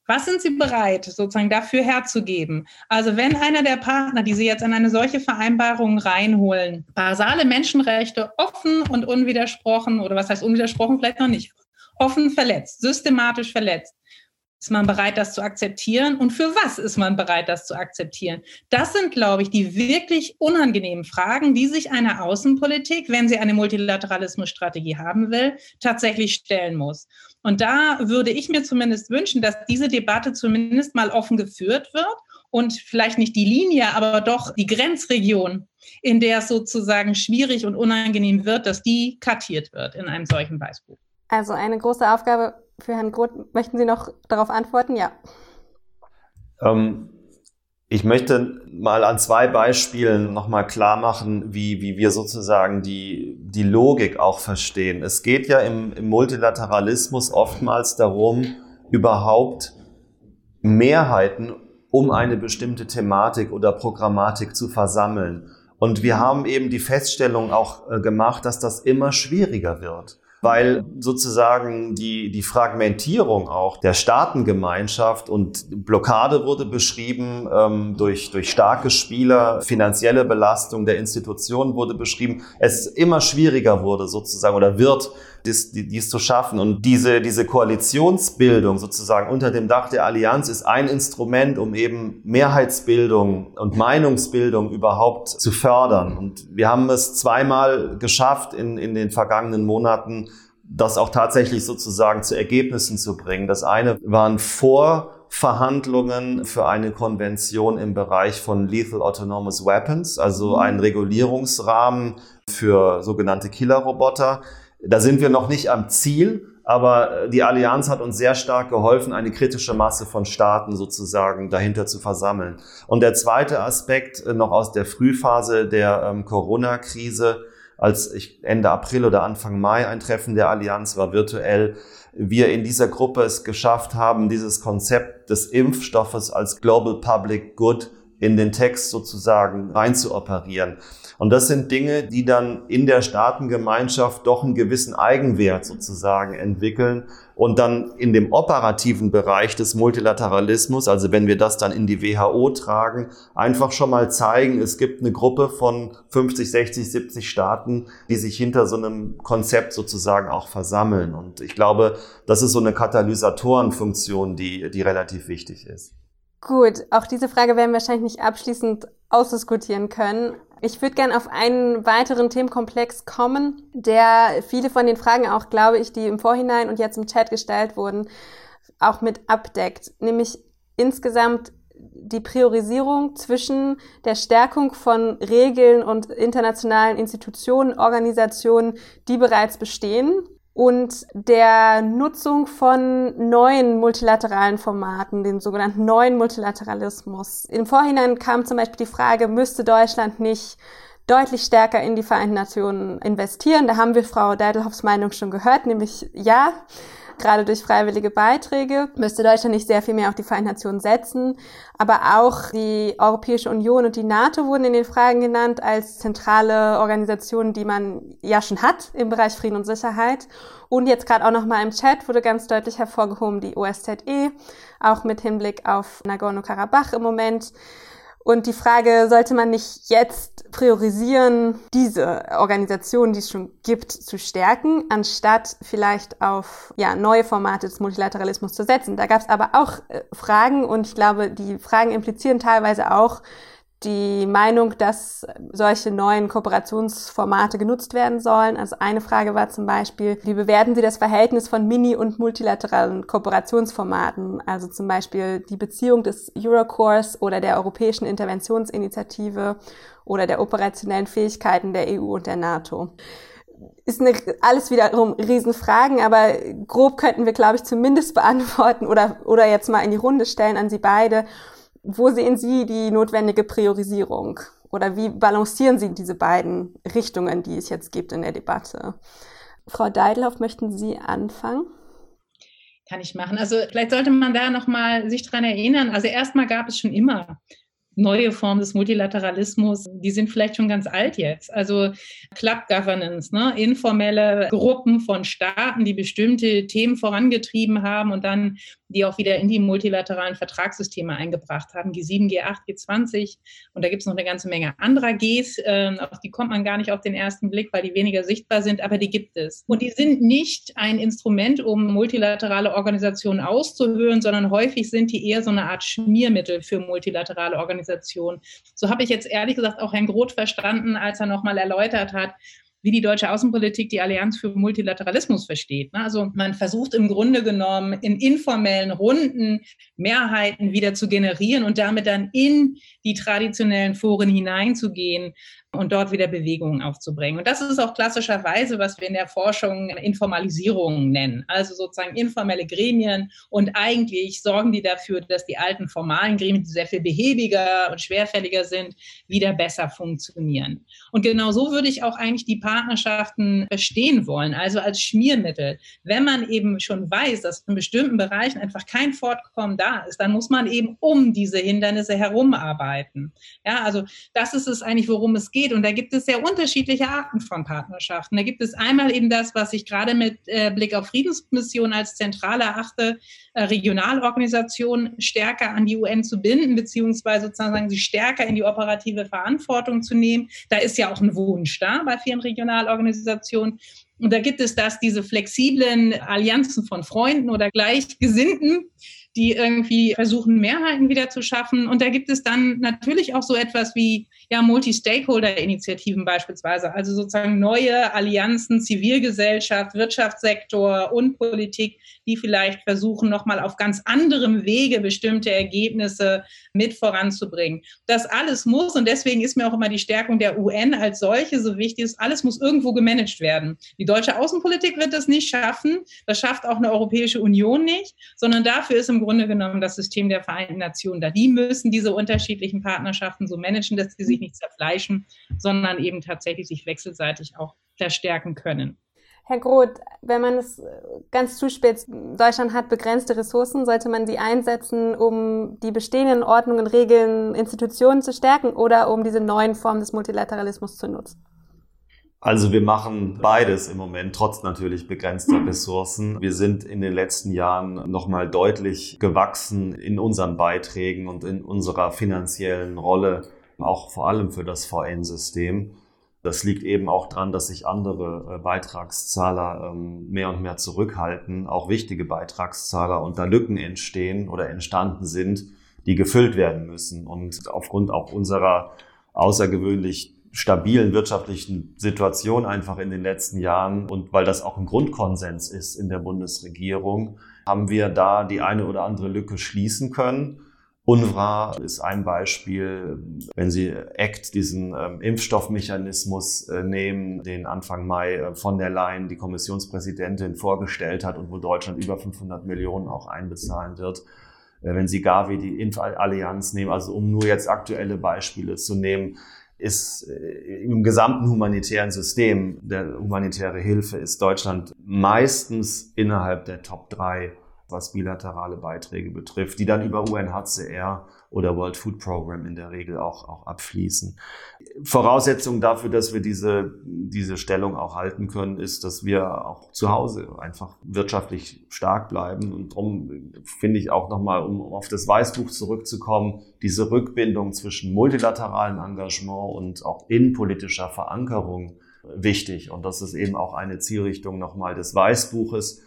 Was sind Sie bereit, sozusagen dafür herzugeben? Also wenn einer der Partner, die Sie jetzt in eine solche Vereinbarung reinholen, basale Menschenrechte offen und unwidersprochen, oder was heißt unwidersprochen, vielleicht noch nicht, offen verletzt, systematisch verletzt, ist man bereit, das zu akzeptieren? Und für was ist man bereit, das zu akzeptieren? Das sind, glaube ich, die wirklich unangenehmen Fragen, die sich eine Außenpolitik, wenn sie eine Multilateralismusstrategie haben will, tatsächlich stellen muss. Und da würde ich mir zumindest wünschen, dass diese Debatte zumindest mal offen geführt wird und vielleicht nicht die Linie, aber doch die Grenzregion, in der es sozusagen schwierig und unangenehm wird, dass die kartiert wird in einem solchen Weißbuch. Also eine große Aufgabe für Herrn Groth. Möchten Sie noch darauf antworten? Ja. Ähm, ich möchte mal an zwei Beispielen nochmal klar machen, wie, wie wir sozusagen die, die Logik auch verstehen. Es geht ja im, im Multilateralismus oftmals darum, überhaupt Mehrheiten um eine bestimmte Thematik oder Programmatik zu versammeln. Und wir haben eben die Feststellung auch äh, gemacht, dass das immer schwieriger wird weil sozusagen die, die Fragmentierung auch der Staatengemeinschaft und Blockade wurde beschrieben ähm, durch, durch starke Spieler, finanzielle Belastung der Institutionen wurde beschrieben, es immer schwieriger wurde sozusagen oder wird, dies, dies zu schaffen. Und diese, diese Koalitionsbildung sozusagen unter dem Dach der Allianz ist ein Instrument, um eben Mehrheitsbildung und Meinungsbildung überhaupt zu fördern. Und wir haben es zweimal geschafft in, in den vergangenen Monaten, das auch tatsächlich sozusagen zu Ergebnissen zu bringen. Das eine waren Vorverhandlungen für eine Konvention im Bereich von Lethal Autonomous Weapons, also mhm. ein Regulierungsrahmen für sogenannte Killerroboter. Da sind wir noch nicht am Ziel, aber äh, die Allianz hat uns sehr stark geholfen, eine kritische Masse von Staaten sozusagen dahinter zu versammeln. Und der zweite Aspekt äh, noch aus der Frühphase der ähm, Corona-Krise, als ich Ende April oder Anfang Mai ein Treffen der Allianz war virtuell, wir in dieser Gruppe es geschafft haben, dieses Konzept des Impfstoffes als Global Public Good in den Text sozusagen reinzuoperieren. Und das sind Dinge, die dann in der Staatengemeinschaft doch einen gewissen Eigenwert sozusagen entwickeln und dann in dem operativen Bereich des Multilateralismus, also wenn wir das dann in die WHO tragen, einfach schon mal zeigen, es gibt eine Gruppe von 50, 60, 70 Staaten, die sich hinter so einem Konzept sozusagen auch versammeln. Und ich glaube, das ist so eine Katalysatorenfunktion, die, die relativ wichtig ist. Gut, auch diese Frage werden wir wahrscheinlich nicht abschließend ausdiskutieren können. Ich würde gerne auf einen weiteren Themenkomplex kommen, der viele von den Fragen auch, glaube ich, die im Vorhinein und jetzt im Chat gestellt wurden, auch mit abdeckt, nämlich insgesamt die Priorisierung zwischen der Stärkung von Regeln und internationalen Institutionen, Organisationen, die bereits bestehen und der Nutzung von neuen multilateralen Formaten, den sogenannten neuen Multilateralismus. Im Vorhinein kam zum Beispiel die Frage, müsste Deutschland nicht deutlich stärker in die Vereinten Nationen investieren? Da haben wir Frau Deidelhoffs Meinung schon gehört, nämlich ja gerade durch freiwillige Beiträge müsste Deutschland nicht sehr viel mehr auf die Vereinten Nationen setzen. Aber auch die Europäische Union und die NATO wurden in den Fragen genannt als zentrale Organisationen, die man ja schon hat im Bereich Frieden und Sicherheit. Und jetzt gerade auch nochmal im Chat wurde ganz deutlich hervorgehoben die OSZE, auch mit Hinblick auf Nagorno-Karabach im Moment. Und die Frage, sollte man nicht jetzt priorisieren, diese Organisation, die es schon gibt, zu stärken, anstatt vielleicht auf ja, neue Formate des Multilateralismus zu setzen? Da gab es aber auch äh, Fragen und ich glaube, die Fragen implizieren teilweise auch, die Meinung, dass solche neuen Kooperationsformate genutzt werden sollen. Also eine Frage war zum Beispiel, wie bewerten Sie das Verhältnis von mini- und multilateralen Kooperationsformaten? Also zum Beispiel die Beziehung des Eurocorps oder der Europäischen Interventionsinitiative oder der operationellen Fähigkeiten der EU und der NATO ist eine, alles wiederum Riesenfragen, aber grob könnten wir, glaube ich, zumindest beantworten oder, oder jetzt mal in die Runde stellen an Sie beide wo sehen Sie die notwendige Priorisierung? Oder wie balancieren Sie diese beiden Richtungen, die es jetzt gibt in der Debatte? Frau Deidelhoff, möchten Sie anfangen? Kann ich machen. Also vielleicht sollte man da nochmal sich dran erinnern. Also erstmal gab es schon immer neue Formen des Multilateralismus, die sind vielleicht schon ganz alt jetzt. Also Club Governance, ne? informelle Gruppen von Staaten, die bestimmte Themen vorangetrieben haben und dann die auch wieder in die multilateralen Vertragssysteme eingebracht haben, G7, G8, G20. Und da gibt es noch eine ganze Menge anderer Gs, äh, auf die kommt man gar nicht auf den ersten Blick, weil die weniger sichtbar sind, aber die gibt es. Und die sind nicht ein Instrument, um multilaterale Organisationen auszuhöhlen, sondern häufig sind die eher so eine Art Schmiermittel für multilaterale Organisationen. So habe ich jetzt ehrlich gesagt auch Herrn Groth verstanden, als er nochmal erläutert hat, wie die deutsche Außenpolitik die Allianz für Multilateralismus versteht. Ne? Also man versucht im Grunde genommen in informellen Runden Mehrheiten wieder zu generieren und damit dann in die traditionellen Foren hineinzugehen und dort wieder Bewegungen aufzubringen. Und das ist auch klassischerweise, was wir in der Forschung Informalisierung nennen. Also sozusagen informelle Gremien und eigentlich sorgen die dafür, dass die alten formalen Gremien, die sehr viel behäbiger und schwerfälliger sind, wieder besser funktionieren. Und genau so würde ich auch eigentlich die Partnerschaften verstehen wollen, also als Schmiermittel. Wenn man eben schon weiß, dass in bestimmten Bereichen einfach kein Fortkommen da ist, dann muss man eben um diese Hindernisse herumarbeiten. Ja, also das ist es eigentlich, worum es geht geht. Und da gibt es sehr unterschiedliche Arten von Partnerschaften. Da gibt es einmal eben das, was ich gerade mit äh, Blick auf Friedensmission als zentral erachte, äh, Regionalorganisationen stärker an die UN zu binden, beziehungsweise sozusagen sie stärker in die operative Verantwortung zu nehmen. Da ist ja auch ein Wunsch da bei vielen Regionalorganisationen. Und da gibt es das, diese flexiblen Allianzen von Freunden oder Gleichgesinnten, die irgendwie versuchen, Mehrheiten wieder zu schaffen. Und da gibt es dann natürlich auch so etwas wie ja, Multi-Stakeholder-Initiativen beispielsweise, also sozusagen neue Allianzen, Zivilgesellschaft, Wirtschaftssektor und Politik, die vielleicht versuchen, nochmal auf ganz anderem Wege bestimmte Ergebnisse mit voranzubringen. Das alles muss, und deswegen ist mir auch immer die Stärkung der UN als solche so wichtig, ist, alles muss irgendwo gemanagt werden. Die deutsche Außenpolitik wird das nicht schaffen, das schafft auch eine Europäische Union nicht, sondern dafür ist im Grunde genommen das System der Vereinten Nationen da. Die müssen diese unterschiedlichen Partnerschaften so managen, dass sie sich nicht zerfleischen, sondern eben tatsächlich sich wechselseitig auch verstärken können. Herr Groth, wenn man es ganz zuspitzt, Deutschland hat begrenzte Ressourcen, sollte man sie einsetzen, um die bestehenden Ordnungen, Regeln, Institutionen zu stärken oder um diese neuen Formen des Multilateralismus zu nutzen? Also wir machen beides im Moment, trotz natürlich begrenzter Ressourcen. Wir sind in den letzten Jahren nochmal deutlich gewachsen in unseren Beiträgen und in unserer finanziellen Rolle, auch vor allem für das VN-System. Das liegt eben auch daran, dass sich andere äh, Beitragszahler ähm, mehr und mehr zurückhalten, auch wichtige Beitragszahler und da Lücken entstehen oder entstanden sind, die gefüllt werden müssen. Und aufgrund auch unserer außergewöhnlich stabilen wirtschaftlichen Situation einfach in den letzten Jahren und weil das auch ein Grundkonsens ist in der Bundesregierung, haben wir da die eine oder andere Lücke schließen können. UNRWA ist ein Beispiel, wenn Sie ACT, diesen ähm, Impfstoffmechanismus äh, nehmen, den Anfang Mai äh, von der Leyen, die Kommissionspräsidentin, vorgestellt hat und wo Deutschland über 500 Millionen auch einbezahlen wird. Äh, wenn Sie Gavi, die Impfallianz nehmen, also um nur jetzt aktuelle Beispiele zu nehmen, ist äh, im gesamten humanitären System, der humanitäre Hilfe, ist Deutschland meistens innerhalb der Top 3 was bilaterale Beiträge betrifft, die dann über UNHCR oder World Food Program in der Regel auch, auch abfließen. Voraussetzung dafür, dass wir diese, diese Stellung auch halten können, ist, dass wir auch zu Hause einfach wirtschaftlich stark bleiben. Und darum finde ich auch nochmal, um auf das Weißbuch zurückzukommen, diese Rückbindung zwischen multilateralem Engagement und auch innenpolitischer Verankerung wichtig. Und das ist eben auch eine Zielrichtung nochmal des Weißbuches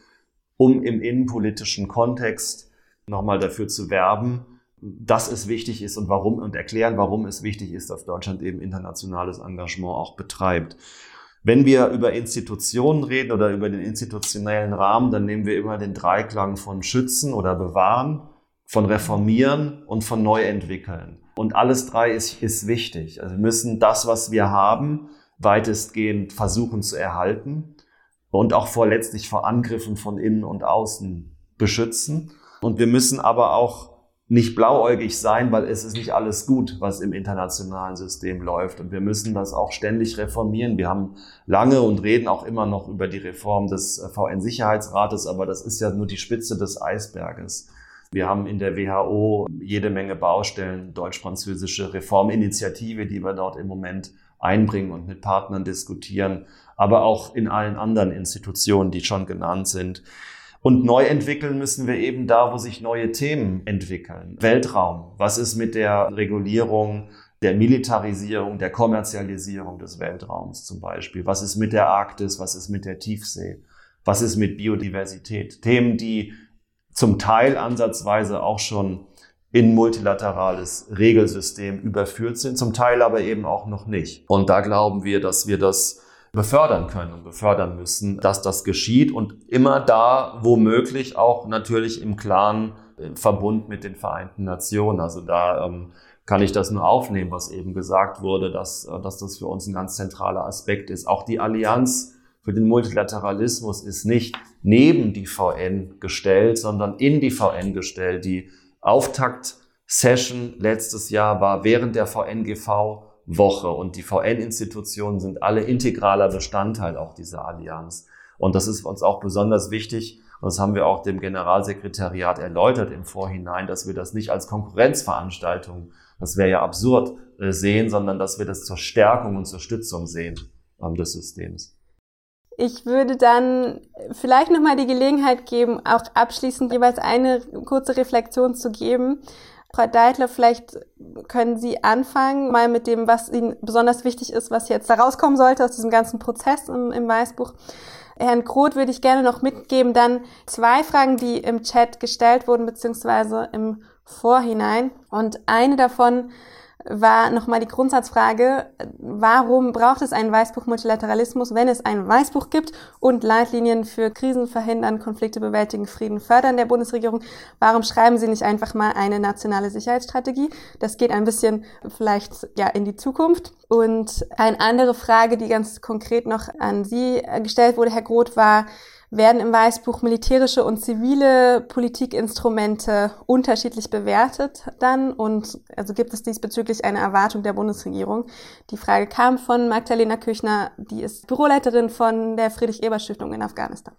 um im innenpolitischen Kontext nochmal dafür zu werben, dass es wichtig ist und warum und erklären, warum es wichtig ist, dass Deutschland eben internationales Engagement auch betreibt. Wenn wir über Institutionen reden oder über den institutionellen Rahmen, dann nehmen wir immer den Dreiklang von schützen oder bewahren, von reformieren und von neu entwickeln. Und alles drei ist, ist wichtig. Also wir müssen das, was wir haben, weitestgehend versuchen zu erhalten und auch vor letztlich vor Angriffen von innen und außen beschützen. Und wir müssen aber auch nicht blauäugig sein, weil es ist nicht alles gut, was im internationalen System läuft. Und wir müssen das auch ständig reformieren. Wir haben lange und reden auch immer noch über die Reform des äh, VN-Sicherheitsrates, aber das ist ja nur die Spitze des Eisberges. Wir haben in der WHO jede Menge Baustellen, deutsch-französische Reforminitiative, die wir dort im Moment einbringen und mit Partnern diskutieren, aber auch in allen anderen Institutionen, die schon genannt sind. Und neu entwickeln müssen wir eben da, wo sich neue Themen entwickeln. Weltraum. Was ist mit der Regulierung der Militarisierung, der Kommerzialisierung des Weltraums zum Beispiel? Was ist mit der Arktis? Was ist mit der Tiefsee? Was ist mit Biodiversität? Themen, die zum Teil ansatzweise auch schon in multilaterales Regelsystem überführt sind, zum Teil aber eben auch noch nicht. Und da glauben wir, dass wir das befördern können und befördern müssen, dass das geschieht und immer da, womöglich auch natürlich im klaren äh, Verbund mit den Vereinten Nationen. Also da ähm, kann ich das nur aufnehmen, was eben gesagt wurde, dass, äh, dass das für uns ein ganz zentraler Aspekt ist. Auch die Allianz für den Multilateralismus ist nicht neben die VN gestellt, sondern in die VN gestellt. Die Auftakt-Session letztes Jahr war während der VNGV Woche und die VN-Institutionen sind alle integraler Bestandteil auch dieser Allianz. Und das ist uns auch besonders wichtig. Und das haben wir auch dem Generalsekretariat erläutert im Vorhinein, dass wir das nicht als Konkurrenzveranstaltung, das wäre ja absurd, äh, sehen, sondern dass wir das zur Stärkung und zur Stützung sehen ähm, des Systems. Ich würde dann vielleicht nochmal die Gelegenheit geben, auch abschließend jeweils eine kurze Reflexion zu geben. Frau Deitler, vielleicht können Sie anfangen, mal mit dem, was Ihnen besonders wichtig ist, was jetzt da rauskommen sollte aus diesem ganzen Prozess im, im Weißbuch. Herrn Groth würde ich gerne noch mitgeben, dann zwei Fragen, die im Chat gestellt wurden, beziehungsweise im Vorhinein. Und eine davon war nochmal die Grundsatzfrage, warum braucht es ein Weißbuch Multilateralismus, wenn es ein Weißbuch gibt und Leitlinien für Krisen verhindern, Konflikte bewältigen, Frieden fördern der Bundesregierung? Warum schreiben Sie nicht einfach mal eine nationale Sicherheitsstrategie? Das geht ein bisschen vielleicht ja in die Zukunft. Und eine andere Frage, die ganz konkret noch an Sie gestellt wurde, Herr Groth, war, werden im Weißbuch militärische und zivile Politikinstrumente unterschiedlich bewertet dann und also gibt es diesbezüglich eine Erwartung der Bundesregierung. Die Frage kam von Magdalena Küchner, die ist Büroleiterin von der Friedrich-Ebert-Stiftung in Afghanistan.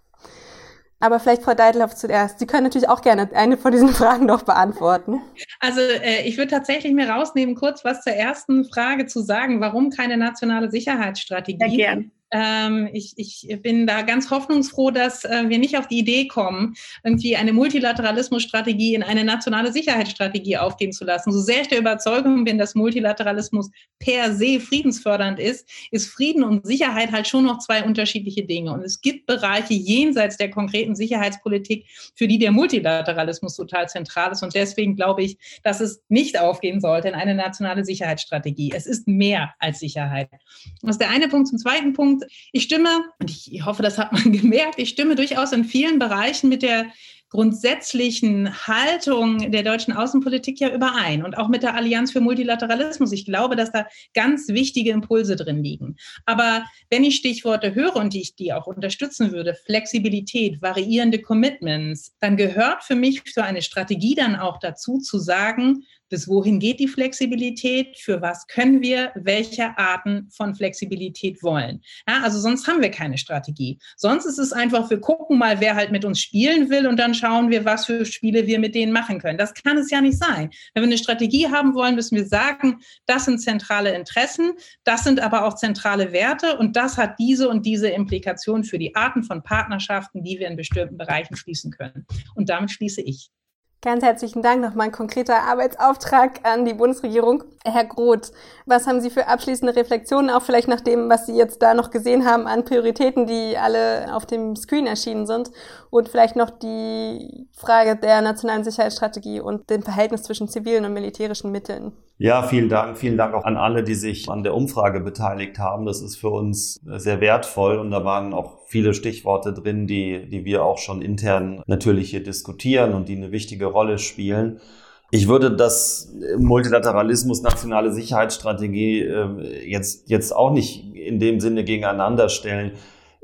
Aber vielleicht Frau Deidloff zuerst. Sie können natürlich auch gerne eine von diesen (laughs) Fragen noch beantworten. Also äh, ich würde tatsächlich mir rausnehmen, kurz was zur ersten Frage zu sagen. Warum keine nationale Sicherheitsstrategie? Sehr gern. Ähm, ich, ich bin da ganz hoffnungsfroh, dass äh, wir nicht auf die Idee kommen, irgendwie eine Multilateralismusstrategie in eine nationale Sicherheitsstrategie aufgehen zu lassen. So sehr ich der Überzeugung bin, dass Multilateralismus per se friedensfördernd ist, ist Frieden und Sicherheit halt schon noch zwei unterschiedliche Dinge. Und es gibt Bereiche jenseits der konkreten Sicherheitspolitik, für die der Multilateralismus total zentral ist. Und deswegen glaube ich, dass es nicht aufgehen sollte in eine nationale Sicherheitsstrategie. Es ist mehr als Sicherheit. Das ist der eine Punkt. Zum zweiten Punkt, ich stimme, und ich hoffe, das hat man (laughs) gemerkt, ich stimme durchaus in vielen Bereichen mit der grundsätzlichen Haltung der deutschen Außenpolitik ja überein und auch mit der Allianz für Multilateralismus. Ich glaube, dass da ganz wichtige Impulse drin liegen. Aber wenn ich Stichworte höre und ich die auch unterstützen würde, Flexibilität, variierende Commitments, dann gehört für mich für eine Strategie dann auch dazu zu sagen, bis wohin geht die Flexibilität? Für was können wir welche Arten von Flexibilität wollen? Ja, also sonst haben wir keine Strategie. Sonst ist es einfach, wir gucken mal, wer halt mit uns spielen will und dann schauen wir, was für Spiele wir mit denen machen können. Das kann es ja nicht sein. Wenn wir eine Strategie haben wollen, müssen wir sagen, das sind zentrale Interessen, das sind aber auch zentrale Werte und das hat diese und diese Implikation für die Arten von Partnerschaften, die wir in bestimmten Bereichen schließen können. Und damit schließe ich. Ganz herzlichen Dank. Nochmal ein konkreter Arbeitsauftrag an die Bundesregierung. Herr Groth, was haben Sie für abschließende Reflexionen, auch vielleicht nach dem, was Sie jetzt da noch gesehen haben an Prioritäten, die alle auf dem Screen erschienen sind? Und vielleicht noch die Frage der nationalen Sicherheitsstrategie und dem Verhältnis zwischen zivilen und militärischen Mitteln. Ja, vielen Dank. Vielen Dank auch an alle, die sich an der Umfrage beteiligt haben. Das ist für uns sehr wertvoll und da waren auch viele Stichworte drin, die, die wir auch schon intern natürlich hier diskutieren und die eine wichtige Rolle spielen. Ich würde das Multilateralismus, nationale Sicherheitsstrategie äh, jetzt, jetzt auch nicht in dem Sinne gegeneinander stellen.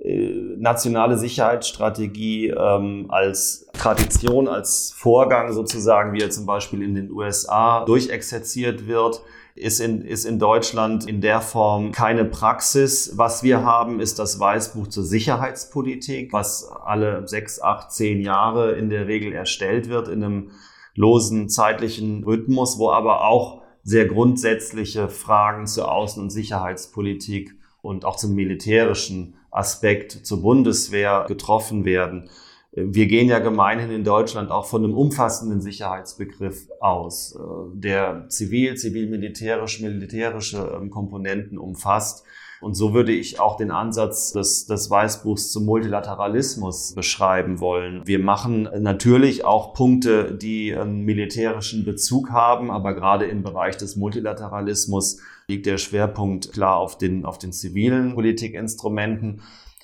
Äh, nationale Sicherheitsstrategie ähm, als Tradition, als Vorgang sozusagen, wie er zum Beispiel in den USA durchexerziert wird, ist in, ist in Deutschland in der Form keine Praxis. Was wir haben, ist das Weißbuch zur Sicherheitspolitik, was alle sechs, acht, zehn Jahre in der Regel erstellt wird in einem losen zeitlichen Rhythmus, wo aber auch sehr grundsätzliche Fragen zur Außen- und Sicherheitspolitik und auch zum militärischen Aspekt zur Bundeswehr getroffen werden. Wir gehen ja gemeinhin in Deutschland auch von einem umfassenden Sicherheitsbegriff aus, äh, der zivil, zivil-militärisch, militärische ähm, Komponenten umfasst. Und so würde ich auch den Ansatz des, des Weißbuchs zum Multilateralismus beschreiben wollen. Wir machen natürlich auch Punkte, die einen militärischen Bezug haben, aber gerade im Bereich des Multilateralismus liegt der Schwerpunkt klar auf den, auf den zivilen Politikinstrumenten.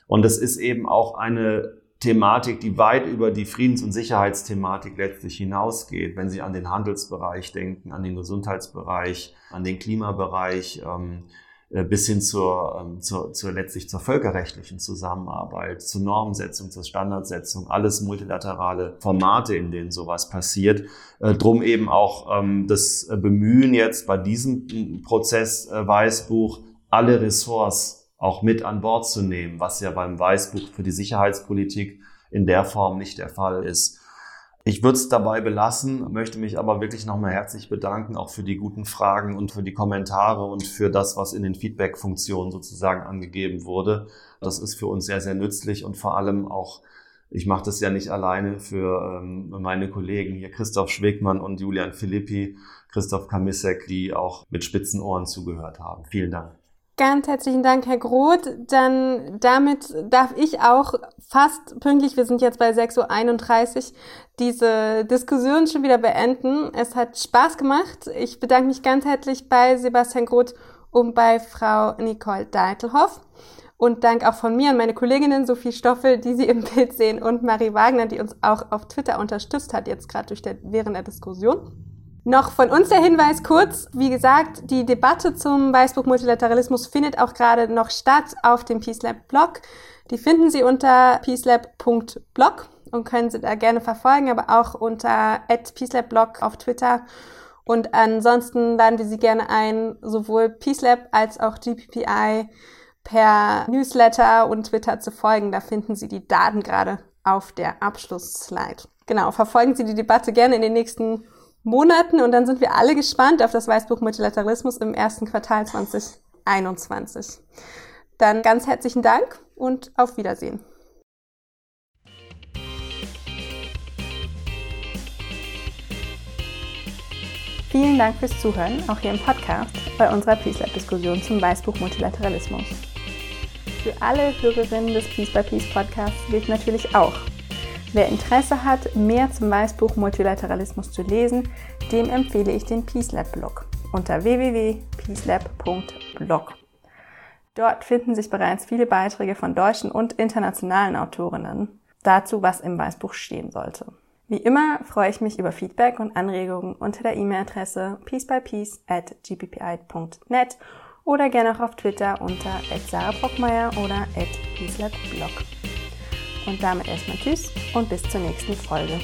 Und es ist eben auch eine Thematik, die weit über die Friedens- und Sicherheitsthematik letztlich hinausgeht. Wenn Sie an den Handelsbereich denken, an den Gesundheitsbereich, an den Klimabereich, ähm, äh, bis hin zur, ähm, zur, zur letztlich zur völkerrechtlichen Zusammenarbeit, zur Normsetzung, zur Standardsetzung, alles multilaterale Formate, in denen sowas passiert. Äh, drum eben auch ähm, das Bemühen jetzt bei diesem Prozess äh, Weißbuch, alle Ressorts auch mit an Bord zu nehmen, was ja beim Weißbuch für die Sicherheitspolitik in der Form nicht der Fall ist. Ich würde es dabei belassen, möchte mich aber wirklich nochmal herzlich bedanken, auch für die guten Fragen und für die Kommentare und für das, was in den Feedback-Funktionen sozusagen angegeben wurde. Das ist für uns sehr, sehr nützlich und vor allem auch, ich mache das ja nicht alleine für ähm, meine Kollegen hier, Christoph Schwegmann und Julian Philippi, Christoph Kamisek, die auch mit spitzen Ohren zugehört haben. Vielen Dank. Ganz herzlichen Dank, Herr Groth. Dann damit darf ich auch fast pünktlich, wir sind jetzt bei 6.31 Uhr, diese Diskussion schon wieder beenden. Es hat Spaß gemacht. Ich bedanke mich ganz herzlich bei Sebastian Groth und bei Frau Nicole Deitelhoff. Und Dank auch von mir an meine Kolleginnen Sophie Stoffel, die Sie im Bild sehen, und Marie Wagner, die uns auch auf Twitter unterstützt hat, jetzt gerade durch der, während der Diskussion. Noch von uns der Hinweis kurz, wie gesagt, die Debatte zum Weißbuch Multilateralismus findet auch gerade noch statt auf dem Peace Lab Blog. Die finden Sie unter peacelab.blog und können Sie da gerne verfolgen, aber auch unter peacelabblog auf Twitter. Und ansonsten laden wir Sie gerne ein, sowohl PeaceLab als auch GPPI per Newsletter und Twitter zu folgen. Da finden Sie die Daten gerade auf der Abschlussslide. Genau, verfolgen Sie die Debatte gerne in den nächsten Monaten und dann sind wir alle gespannt auf das Weißbuch Multilateralismus im ersten Quartal 2021. Dann ganz herzlichen Dank und auf Wiedersehen. Vielen Dank fürs Zuhören, auch hier im Podcast, bei unserer Peace Lab-Diskussion zum Weißbuch Multilateralismus. Für alle Hörerinnen des Peace by Peace Podcasts gilt natürlich auch, Wer Interesse hat, mehr zum Weißbuch Multilateralismus zu lesen, dem empfehle ich den Peace Lab Blog unter www.peacelab.blog. Dort finden sich bereits viele Beiträge von deutschen und internationalen Autorinnen dazu, was im Weißbuch stehen sollte. Wie immer freue ich mich über Feedback und Anregungen unter der E-Mail-Adresse peacebypeace at gppi.net oder gerne auch auf Twitter unter @sarah oder peacelabblog. Und damit erstmal Tschüss und bis zur nächsten Folge.